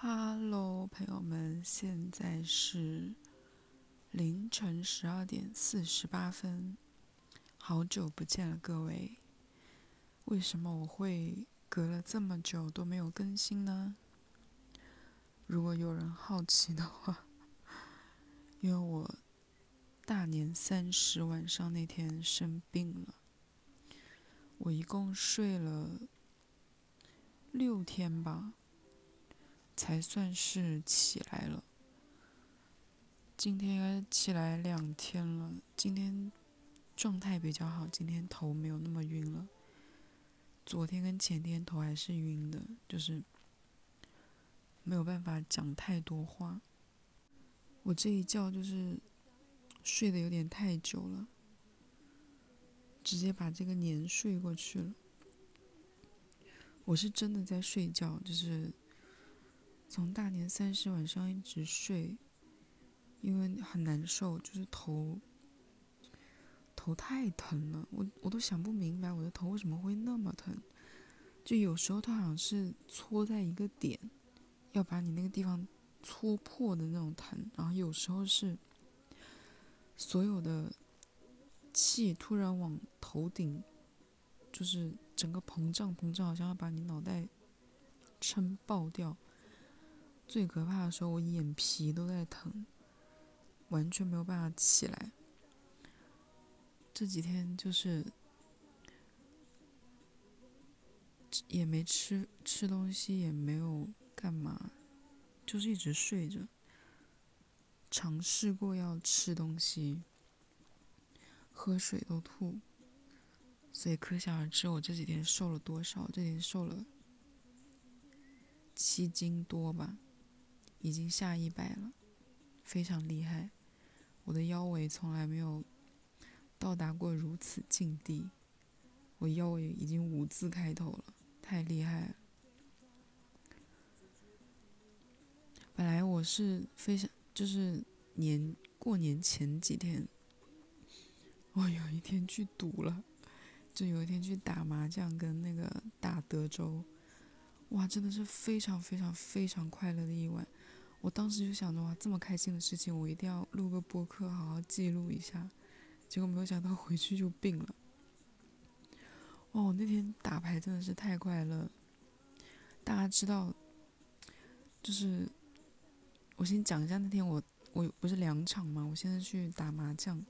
Hello，朋友们，现在是凌晨十二点四十八分，好久不见了，各位。为什么我会隔了这么久都没有更新呢？如果有人好奇的话，因为我大年三十晚上那天生病了，我一共睡了六天吧。才算是起来了。今天起来两天了，今天状态比较好，今天头没有那么晕了。昨天跟前天头还是晕的，就是没有办法讲太多话。我这一觉就是睡得有点太久了，直接把这个年睡过去了。我是真的在睡觉，就是。从大年三十晚上一直睡，因为很难受，就是头头太疼了，我我都想不明白我的头为什么会那么疼，就有时候它好像是戳在一个点，要把你那个地方戳破的那种疼，然后有时候是所有的气突然往头顶，就是整个膨胀膨胀，好像要把你脑袋撑爆掉。最可怕的时候，我眼皮都在疼，完全没有办法起来。这几天就是也没吃吃东西，也没有干嘛，就是一直睡着。尝试过要吃东西，喝水都吐，所以可想而知我这几天瘦了多少。这几天瘦了七斤多吧。已经下一百了，非常厉害。我的腰围从来没有到达过如此境地，我腰围已经五字开头了，太厉害了。本来我是非常就是年过年前几天，我有一天去赌了，就有一天去打麻将跟那个打德州，哇，真的是非常非常非常快乐的一晚。我当时就想着哇，这么开心的事情，我一定要录个播客，好好记录一下。结果没有想到回去就病了。哇，我那天打牌真的是太快乐。大家知道，就是我先讲一下那天我我不是两场嘛，我现在去打麻将，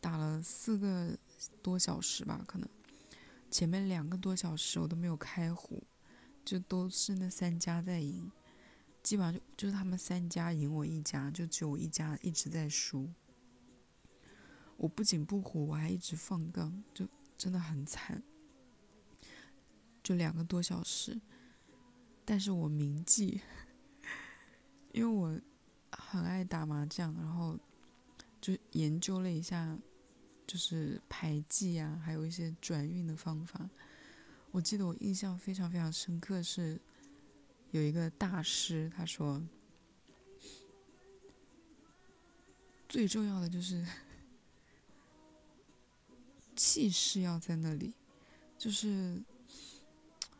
打了四个多小时吧，可能前面两个多小时我都没有开胡，就都是那三家在赢。基本上就就是他们三家赢我一家，就只有我一家一直在输。我不仅不火，我还一直放杠，就真的很惨。就两个多小时，但是我铭记，因为我很爱打麻将，然后就研究了一下，就是牌技啊，还有一些转运的方法。我记得我印象非常非常深刻是。有一个大师，他说：“最重要的就是气势要在那里，就是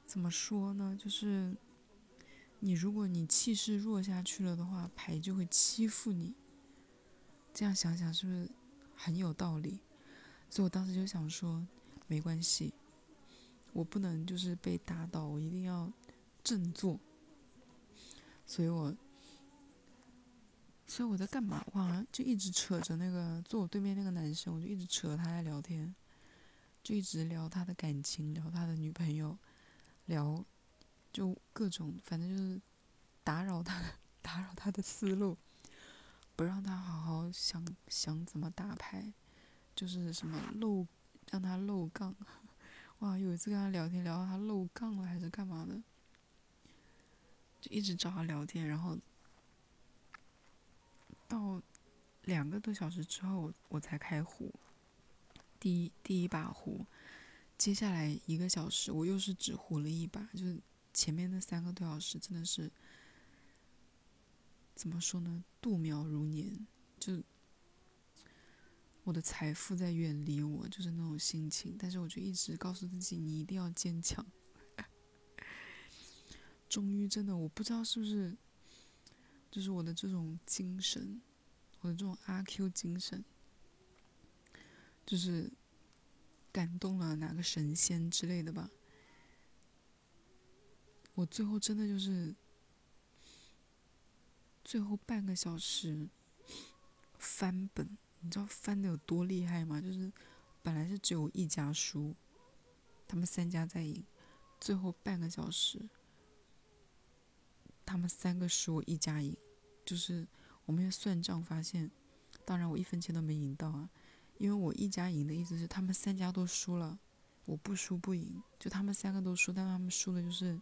怎么说呢？就是你如果你气势弱下去了的话，牌就会欺负你。这样想想是不是很有道理？所以我当时就想说，没关系，我不能就是被打倒，我一定要振作。”所以我，所以我在干嘛？哇就一直扯着那个坐我对面那个男生，我就一直扯他来聊天，就一直聊他的感情，聊他的女朋友，聊就各种，反正就是打扰他，打扰他的思路，不让他好好想想怎么打牌，就是什么漏让他漏杠，哇！有一次跟他聊天聊到他漏杠了还是干嘛的。一直找他聊天，然后到两个多小时之后，我才开壶。第一第一把壶，接下来一个小时，我又是只壶了一把，就是前面那三个多小时真的是怎么说呢？度秒如年，就我的财富在远离我，就是那种心情。但是我就一直告诉自己，你一定要坚强。终于真的，我不知道是不是，就是我的这种精神，我的这种阿 Q 精神，就是感动了哪个神仙之类的吧。我最后真的就是最后半个小时翻本，你知道翻的有多厉害吗？就是本来是只有一家输，他们三家在赢，最后半个小时。他们三个输，我一家赢，就是我们算账发现，当然我一分钱都没赢到啊，因为我一家赢的意思是他们三家都输了，我不输不赢，就他们三个都输，但他们输的就是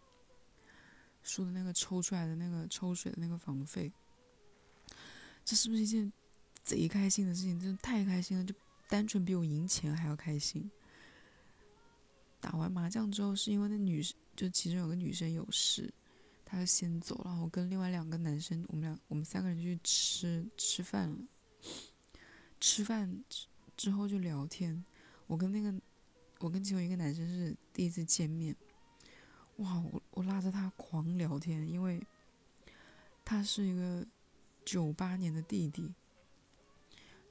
输的那个抽出来的那个抽水的那个房费，这是不是一件贼开心的事情？真的太开心了，就单纯比我赢钱还要开心。打完麻将之后，是因为那女生就其中有个女生有事。他就先走了，我跟另外两个男生，我们俩我们三个人就去吃吃饭了。吃饭之之后就聊天，我跟那个我跟其中一个男生是第一次见面，哇，我我拉着他狂聊天，因为他是一个九八年的弟弟，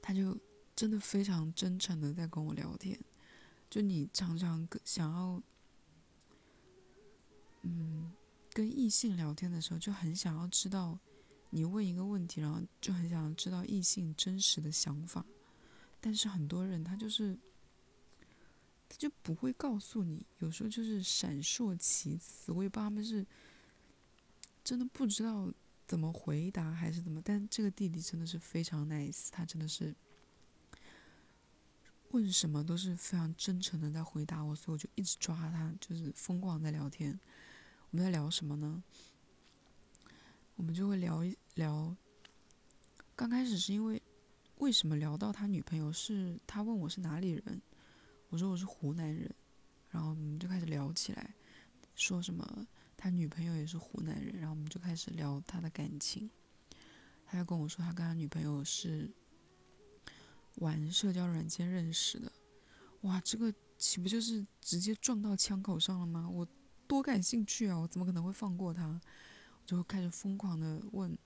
他就真的非常真诚的在跟我聊天，就你常常想要，嗯。跟异性聊天的时候，就很想要知道，你问一个问题，然后就很想要知道异性真实的想法。但是很多人他就是，他就不会告诉你，有时候就是闪烁其词。我也不知道他们是真的不知道怎么回答还是怎么。但这个弟弟真的是非常 nice，他真的是问什么都是非常真诚的在回答我，所以我就一直抓他，就是疯狂在聊天。我们在聊什么呢？我们就会聊一聊。刚开始是因为为什么聊到他女朋友？是他问我是哪里人，我说我是湖南人，然后我们就开始聊起来，说什么他女朋友也是湖南人，然后我们就开始聊他的感情。他就跟我说他跟他女朋友是玩社交软件认识的。哇，这个岂不就是直接撞到枪口上了吗？我。多感兴趣啊！我怎么可能会放过他？我就开始疯狂的问，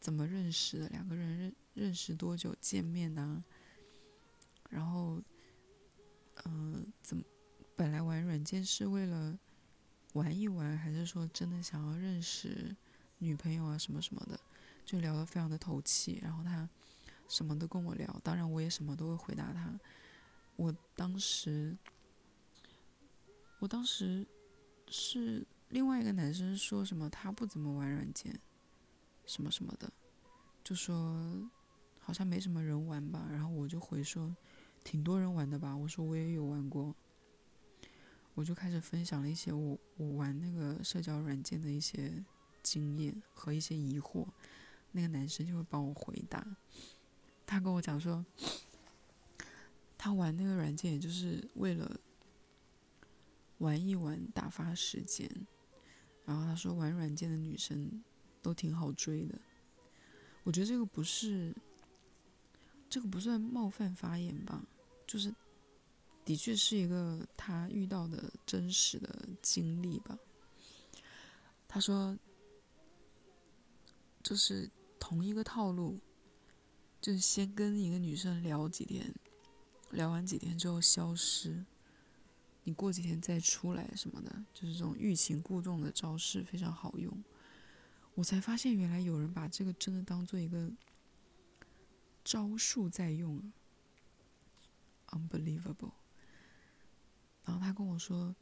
怎么认识的？两个人认认识多久见面呢？然后，嗯，怎么？本来玩软件是为了玩一玩，还是说真的想要认识女朋友啊什么什么的？就聊得非常的投气，然后他什么都跟我聊，当然我也什么都会回答他。我当时，我当时。是另外一个男生说什么他不怎么玩软件，什么什么的，就说好像没什么人玩吧。然后我就回说，挺多人玩的吧。我说我也有玩过。我就开始分享了一些我我玩那个社交软件的一些经验和一些疑惑。那个男生就会帮我回答。他跟我讲说，他玩那个软件也就是为了。玩一玩，打发时间。然后他说，玩软件的女生都挺好追的。我觉得这个不是，这个不算冒犯发言吧？就是，的确是一个他遇到的真实的经历吧。他说，就是同一个套路，就是先跟一个女生聊几天，聊完几天之后消失。过几天再出来什么的，就是这种欲擒故纵的招式非常好用。我才发现原来有人把这个真的当做一个招数在用，unbelievable。然后他跟我说，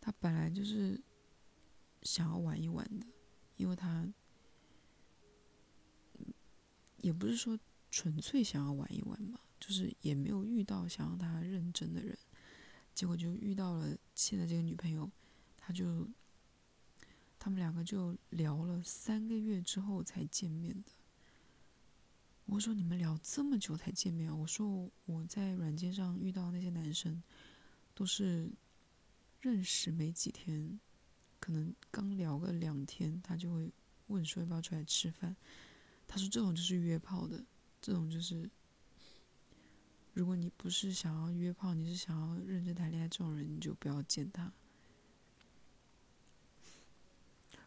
他本来就是想要玩一玩的，因为他也不是说纯粹想要玩一玩吧，就是也没有遇到想要他认真的人。结果就遇到了现在这个女朋友，他就他们两个就聊了三个月之后才见面的。我说你们聊这么久才见面？我说我在软件上遇到那些男生，都是认识没几天，可能刚聊个两天，他就会问说要不要出来吃饭。他说这种就是约炮的，这种就是。如果你不是想要约炮，你是想要认真谈恋爱，这种人你就不要见他。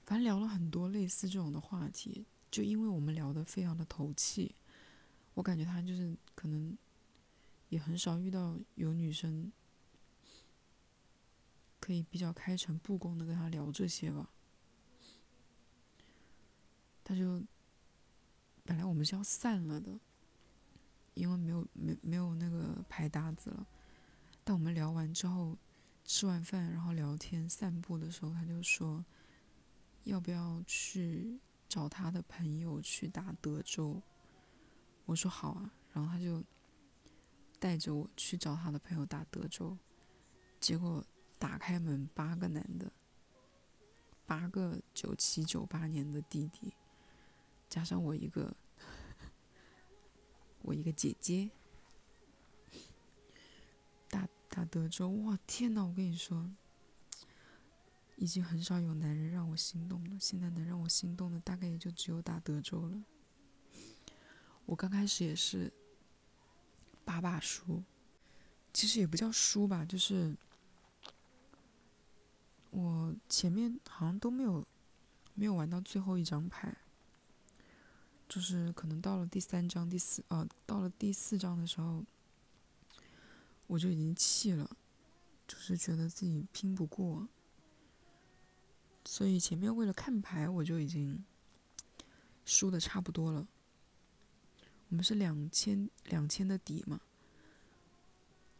反正聊了很多类似这种的话题，就因为我们聊得非常的投气，我感觉他就是可能也很少遇到有女生可以比较开诚布公的跟他聊这些吧。他就本来我们是要散了的，因为没有没没有那个排搭子了，但我们聊完之后，吃完饭然后聊天散步的时候，他就说。要不要去找他的朋友去打德州？我说好啊，然后他就带着我去找他的朋友打德州。结果打开门，八个男的，八个九七九八年的弟弟，加上我一个，我一个姐姐，打打德州，哇天呐，我跟你说。已经很少有男人让我心动了，现在能让我心动的大概也就只有打德州了。我刚开始也是把把输，其实也不叫输吧，就是我前面好像都没有没有玩到最后一张牌，就是可能到了第三张、第四呃，到了第四张的时候，我就已经气了，就是觉得自己拼不过。所以前面为了看牌，我就已经输的差不多了。我们是两千两千的底嘛，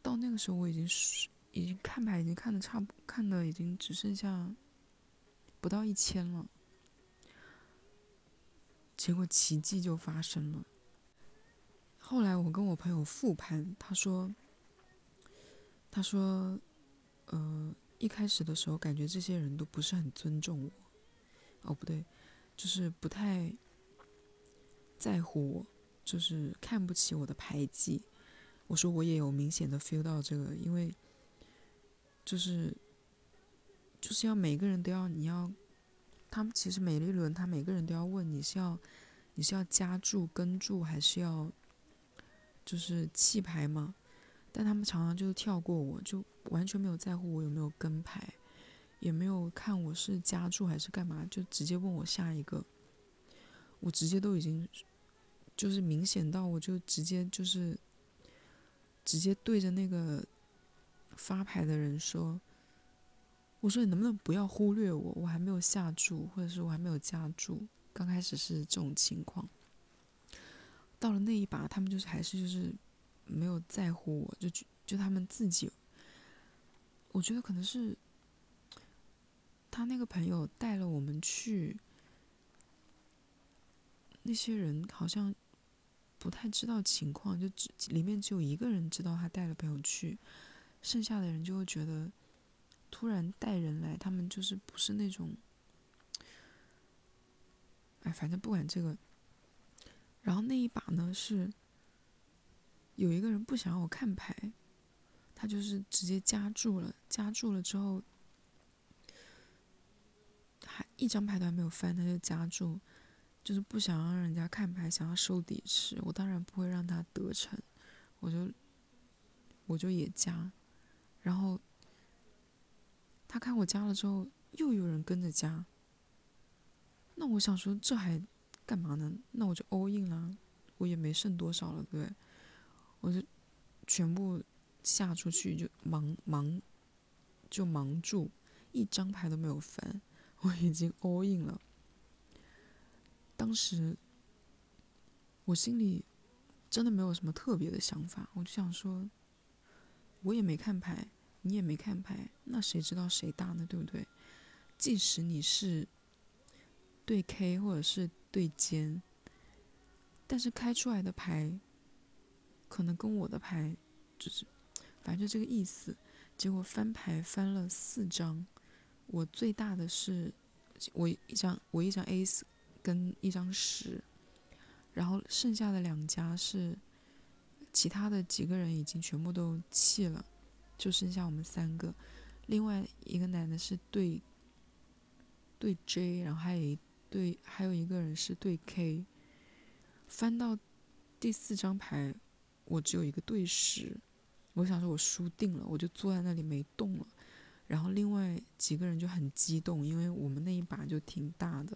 到那个时候我已经输，已经看牌已经看的差不看的已经只剩下不到一千了。结果奇迹就发生了。后来我跟我朋友复盘，他说，他说，呃。一开始的时候，感觉这些人都不是很尊重我，哦，不对，就是不太在乎我，就是看不起我的牌技。我说我也有明显的 feel 到这个，因为就是就是要每个人都要，你要他们其实每一轮他每个人都要问你是要你是要加注跟注还是要就是弃牌吗？但他们常常就是跳过我，就完全没有在乎我有没有跟牌，也没有看我是加注还是干嘛，就直接问我下一个。我直接都已经，就是明显到我就直接就是直接对着那个发牌的人说：“我说你能不能不要忽略我？我还没有下注，或者是我还没有加注。”刚开始是这种情况，到了那一把，他们就是还是就是。没有在乎我，就就他们自己。我觉得可能是他那个朋友带了我们去，那些人好像不太知道情况，就只里面只有一个人知道他带了朋友去，剩下的人就会觉得突然带人来，他们就是不是那种，哎，反正不管这个。然后那一把呢是。有一个人不想让我看牌，他就是直接加注了。加注了之后，还一张牌都还没有翻，他就加注，就是不想让人家看牌，想要收底池。我当然不会让他得逞，我就我就也加。然后他看我加了之后，又有人跟着加。那我想说，这还干嘛呢？那我就 all in 了，我也没剩多少了，对？我就全部下出去，就盲盲就盲注，一张牌都没有翻，我已经 all in 了。当时我心里真的没有什么特别的想法，我就想说，我也没看牌，你也没看牌，那谁知道谁大呢？对不对？即使你是对 K 或者是对尖，但是开出来的牌。可能跟我的牌就是，反正就这个意思。结果翻牌翻了四张，我最大的是我一张，我一张 A 四跟一张十，然后剩下的两家是其他的几个人已经全部都弃了，就剩下我们三个。另外一个男的是对对 J，然后还有一对还有一个人是对 K。翻到第四张牌。我只有一个对十，我想说，我输定了，我就坐在那里没动了。然后另外几个人就很激动，因为我们那一把就挺大的，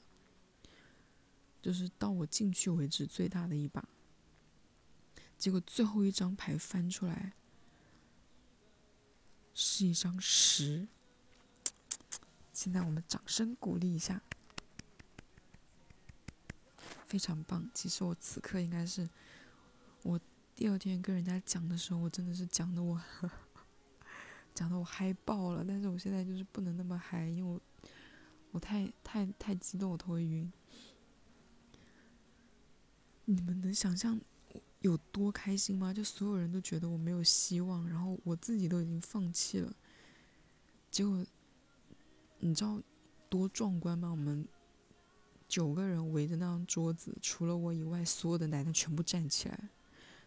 就是到我进去为止最大的一把。结果最后一张牌翻出来是一张十，现在我们掌声鼓励一下，非常棒。其实我此刻应该是我第二天跟人家讲的时候，我真的是讲的我。讲的我嗨爆了，但是我现在就是不能那么嗨，因为我我太太太激动，我头会晕。你们能想象有多开心吗？就所有人都觉得我没有希望，然后我自己都已经放弃了。结果你知道多壮观吗？我们九个人围着那张桌子，除了我以外，所有的男的全部站起来，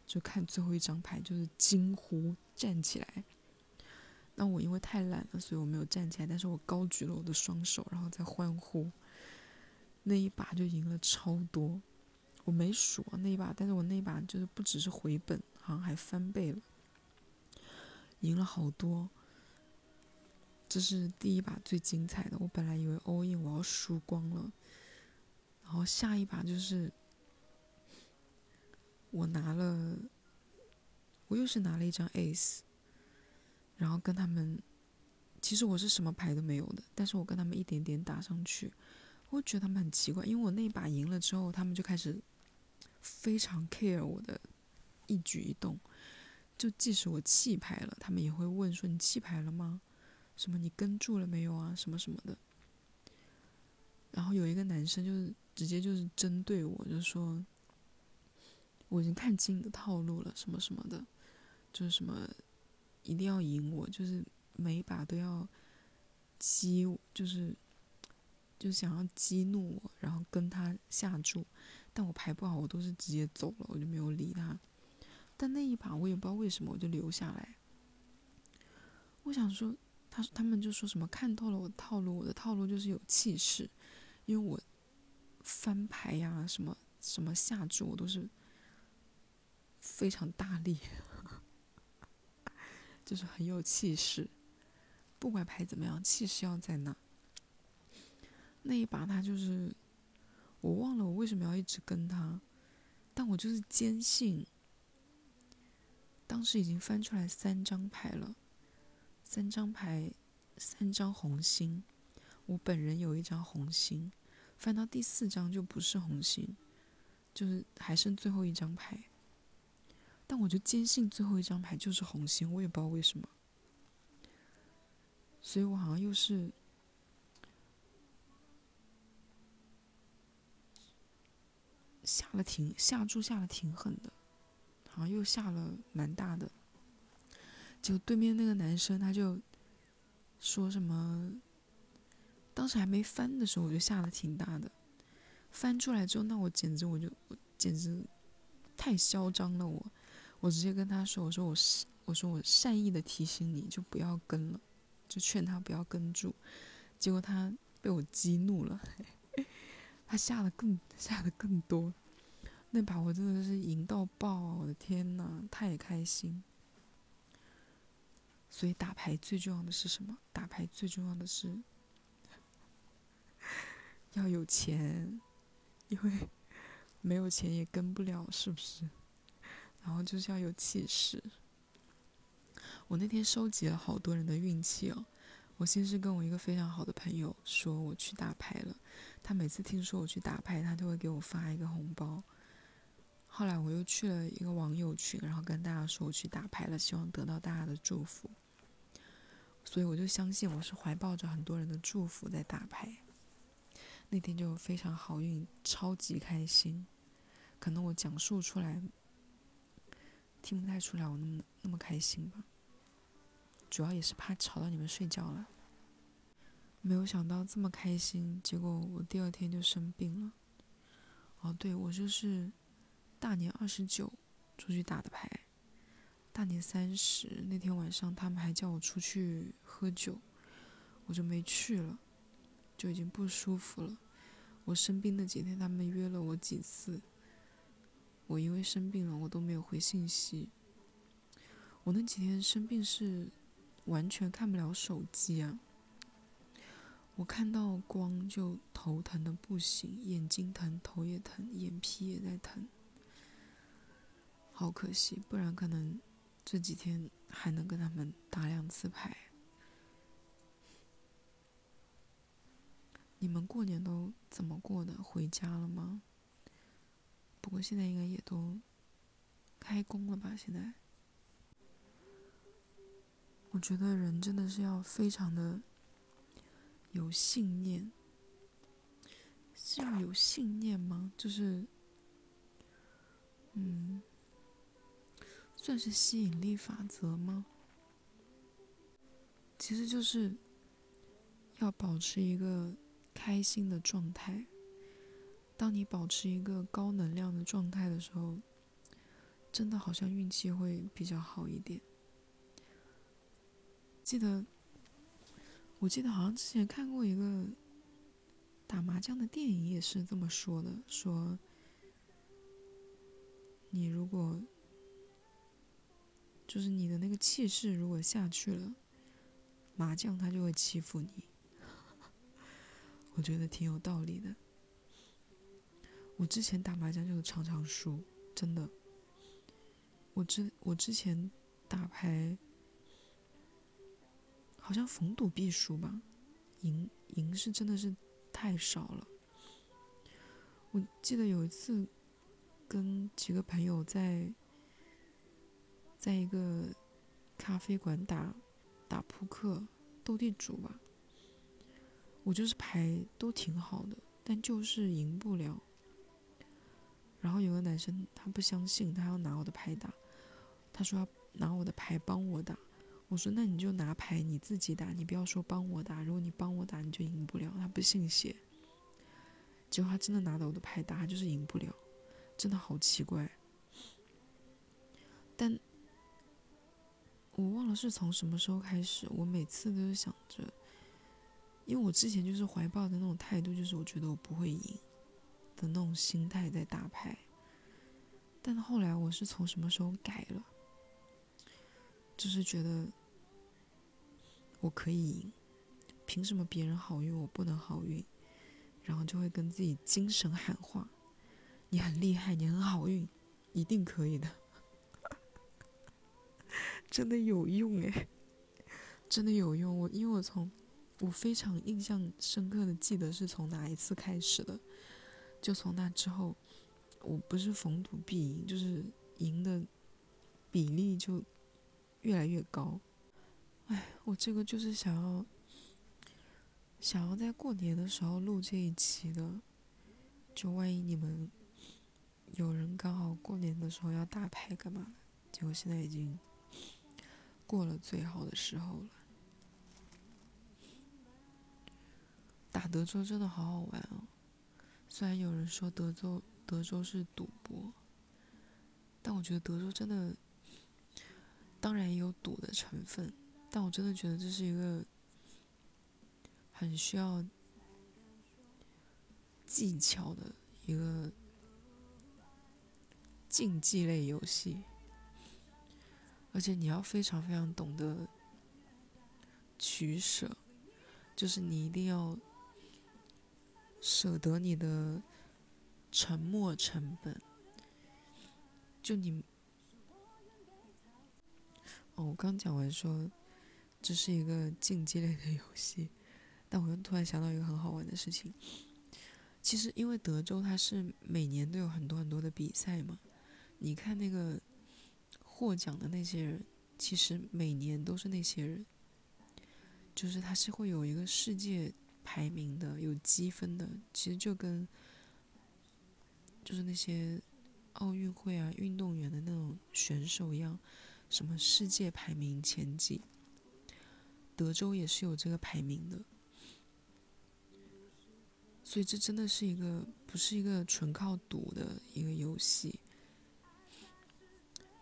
就看最后一张牌，就是惊呼站起来。那我因为太懒了，所以我没有站起来，但是我高举了我的双手，然后在欢呼。那一把就赢了超多，我没数那一把，但是我那一把就是不只是回本，好像还翻倍了，赢了好多。这是第一把最精彩的，我本来以为 all in 我要输光了，然后下一把就是我拿了，我又是拿了一张 ace。然后跟他们，其实我是什么牌都没有的，但是我跟他们一点点打上去，我觉得他们很奇怪，因为我那一把赢了之后，他们就开始非常 care 我的一举一动，就即使我弃牌了，他们也会问说你弃牌了吗？什么你跟住了没有啊？什么什么的。然后有一个男生就是直接就是针对我，就说我已经看清你的套路了，什么什么的，就是什么。一定要赢我，就是每一把都要激，就是就想要激怒我，然后跟他下注。但我牌不好，我都是直接走了，我就没有理他。但那一把我也不知道为什么，我就留下来。我想说，他他们就说什么看透了我的套路，我的套路就是有气势，因为我翻牌呀，什么什么下注，我都是非常大力。就是很有气势，不管牌怎么样，气势要在那。那一把他就是，我忘了我为什么要一直跟他，但我就是坚信。当时已经翻出来三张牌了，三张牌，三张红心，我本人有一张红心，翻到第四张就不是红心，就是还剩最后一张牌。但我就坚信最后一张牌就是红心，我也不知道为什么。所以我好像又是下了挺下注下的挺狠的，好像又下了蛮大的。就对面那个男生他就说什么，当时还没翻的时候我就下的挺大的，翻出来之后那我简直我就我简直太嚣张了我。我直接跟他说：“我说我是，我说我善意的提醒你，就不要跟了，就劝他不要跟住。”结果他被我激怒了，他下的更 下的更多。那把我真的是赢到爆！我的天呐，太开心。所以打牌最重要的是什么？打牌最重要的是 要有钱，因为没有钱也跟不了，是不是？然后就是要有气势。我那天收集了好多人的运气哦。我先是跟我一个非常好的朋友说我去打牌了，他每次听说我去打牌，他都会给我发一个红包。后来我又去了一个网友群，然后跟大家说我去打牌了，希望得到大家的祝福。所以我就相信我是怀抱着很多人的祝福在打牌。那天就非常好运，超级开心。可能我讲述出来。听不太出来我那么那么开心吧，主要也是怕吵到你们睡觉了。没有想到这么开心，结果我第二天就生病了。哦，对，我就是大年二十九出去打的牌，大年三十那天晚上他们还叫我出去喝酒，我就没去了，就已经不舒服了。我生病那几天他们约了我几次。我因为生病了，我都没有回信息。我那几天生病是完全看不了手机啊。我看到光就头疼的不行，眼睛疼，头也疼，眼皮也在疼。好可惜，不然可能这几天还能跟他们打两次牌。你们过年都怎么过的？回家了吗？不过现在应该也都开工了吧？现在，我觉得人真的是要非常的有信念，是要有信念吗？就是，嗯，算是吸引力法则吗？其实就是要保持一个。开心的状态。当你保持一个高能量的状态的时候，真的好像运气会比较好一点。记得，我记得好像之前看过一个打麻将的电影，也是这么说的：说你如果就是你的那个气势如果下去了，麻将它就会欺负你。我觉得挺有道理的。我之前打麻将就是常常输，真的。我之我之前打牌，好像逢赌必输吧，赢赢是真的是太少了。我记得有一次跟几个朋友在在一个咖啡馆打打扑克斗地主吧。我就是牌都挺好的，但就是赢不了。然后有个男生他不相信，他要拿我的牌打，他说要拿我的牌帮我打。我说那你就拿牌你自己打，你不要说帮我打。如果你帮我打，你就赢不了。他不信邪，结果他真的拿到我的牌打，他就是赢不了，真的好奇怪。但我忘了是从什么时候开始，我每次都是想着。因为我之前就是怀抱的那种态度，就是我觉得我不会赢的那种心态在打牌。但后来我是从什么时候改了？就是觉得我可以赢，凭什么别人好运我不能好运？然后就会跟自己精神喊话：“你很厉害，你很好运，一定可以的。”真的有用诶，真的有用。我因为我从。我非常印象深刻的记得是从哪一次开始的，就从那之后，我不是逢赌必赢，就是赢的比例就越来越高。哎，我这个就是想要想要在过年的时候录这一期的，就万一你们有人刚好过年的时候要打牌干嘛，结果现在已经过了最好的时候了。打德州真的好好玩哦，虽然有人说德州德州是赌博，但我觉得德州真的，当然也有赌的成分，但我真的觉得这是一个很需要技巧的一个竞技类游戏，而且你要非常非常懂得取舍，就是你一定要。舍得你的沉没成本，就你，哦，我刚讲完说这是一个竞技类的游戏，但我又突然想到一个很好玩的事情。其实，因为德州它是每年都有很多很多的比赛嘛，你看那个获奖的那些人，其实每年都是那些人，就是他是会有一个世界。排名的有积分的，其实就跟就是那些奥运会啊运动员的那种选手一样，什么世界排名前几，德州也是有这个排名的，所以这真的是一个不是一个纯靠赌的一个游戏。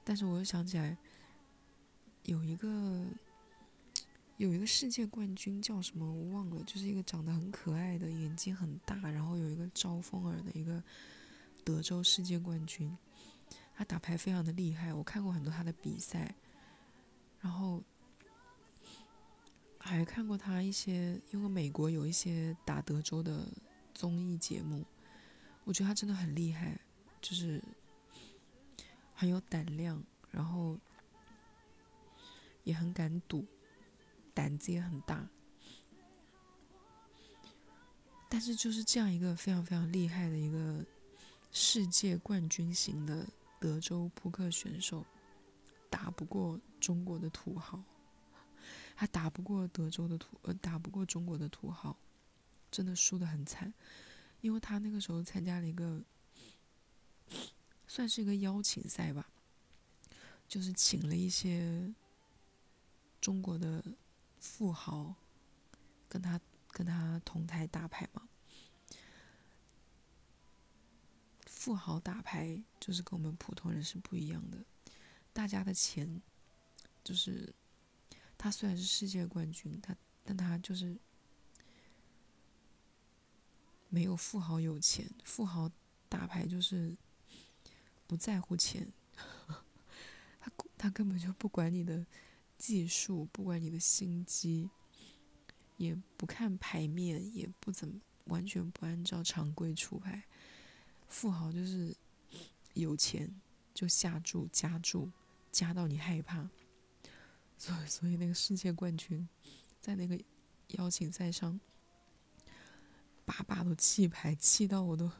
但是我又想起来，有一个。有一个世界冠军叫什么我忘了，就是一个长得很可爱的，眼睛很大，然后有一个招风耳的一个德州世界冠军，他打牌非常的厉害，我看过很多他的比赛，然后还看过他一些，因为美国有一些打德州的综艺节目，我觉得他真的很厉害，就是很有胆量，然后也很敢赌，胆子也很大。但是就是这样一个非常非常厉害的一个世界冠军型的德州扑克选手，打不过中国的土豪，他打不过德州的土，呃，打不过中国的土豪，真的输得很惨，因为他那个时候参加了一个，算是一个邀请赛吧，就是请了一些中国的富豪跟他。跟他同台打牌嘛，富豪打牌就是跟我们普通人是不一样的，大家的钱就是他虽然是世界冠军，他但他就是没有富豪有钱，富豪打牌就是不在乎钱，他他根本就不管你的技术，不管你的心机。也不看牌面，也不怎么完全不按照常规出牌。富豪就是有钱就下注加注，加到你害怕。所，所以那个世界冠军在那个邀请赛上，把把都弃牌，气到我都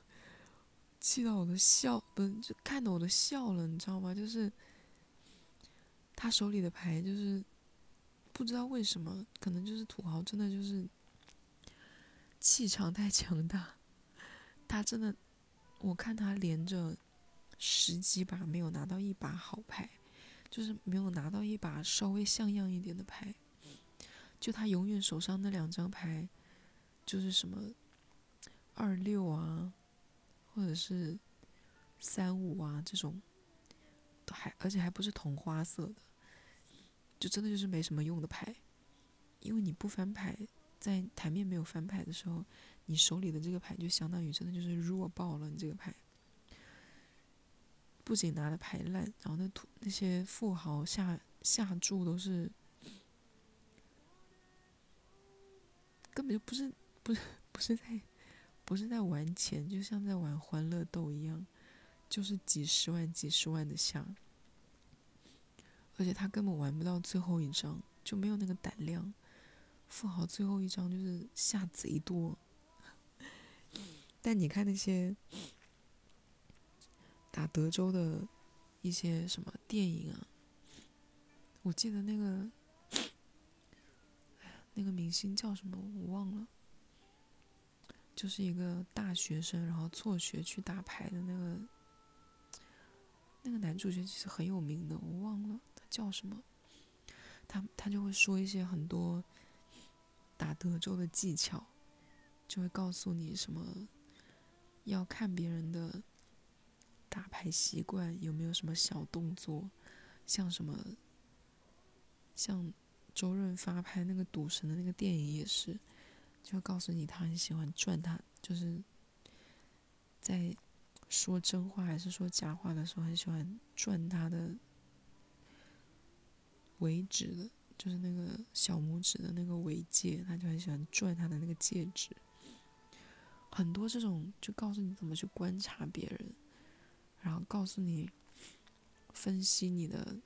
气到我都笑，不是就看得我都笑了，你知道吗？就是他手里的牌就是。不知道为什么，可能就是土豪真的就是气场太强大。他真的，我看他连着十几把没有拿到一把好牌，就是没有拿到一把稍微像样一点的牌。就他永远手上那两张牌，就是什么二六啊，或者是三五啊这种，还而且还不是同花色的。就真的就是没什么用的牌，因为你不翻牌，在台面没有翻牌的时候，你手里的这个牌就相当于真的就是弱爆了。你这个牌，不仅拿的牌烂，然后那土那些富豪下下注都是根本就不是不是不是在不是在玩钱，就像在玩欢乐豆一样，就是几十万几十万的下。而且他根本玩不到最后一张，就没有那个胆量。富豪最后一张就是下贼多，但你看那些打德州的一些什么电影啊，我记得那个，哎，那个明星叫什么我忘了，就是一个大学生，然后辍学去打牌的那个，那个男主角其实很有名的，我忘了他。叫什么？他他就会说一些很多打德州的技巧，就会告诉你什么要看别人的打牌习惯有没有什么小动作，像什么像周润发拍那个赌神的那个电影也是，就告诉你他很喜欢转他，就是在说真话还是说假话的时候，很喜欢转他的。尾指的，就是那个小拇指的那个尾戒，他就很喜欢转他的那个戒指。很多这种就告诉你怎么去观察别人，然后告诉你分析你的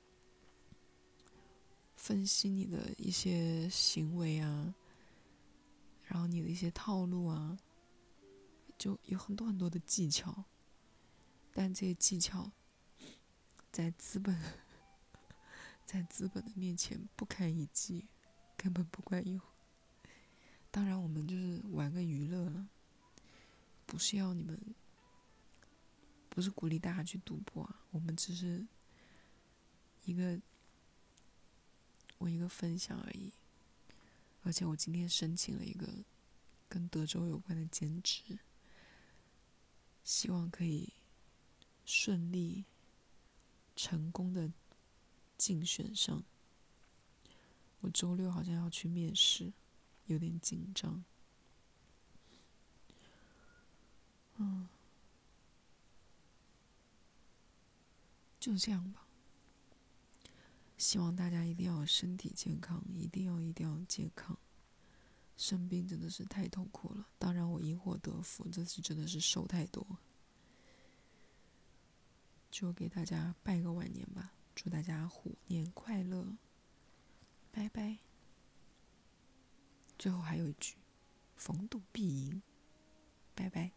分析你的一些行为啊，然后你的一些套路啊，就有很多很多的技巧，但这些技巧在资本。在资本的面前不堪一击，根本不管用。当然，我们就是玩个娱乐了，不是要你们，不是鼓励大家去赌博啊。我们只是一个我一个分享而已。而且我今天申请了一个跟德州有关的兼职，希望可以顺利成功的。竞选上，我周六好像要去面试，有点紧张。嗯，就这样吧。希望大家一定要身体健康，一定要一定要健康。生病真的是太痛苦了，当然我因祸得福，这次真的是瘦太多。就给大家拜个晚年吧，祝大家虎年快乐，拜拜。最后还有一句，逢赌必赢，拜拜。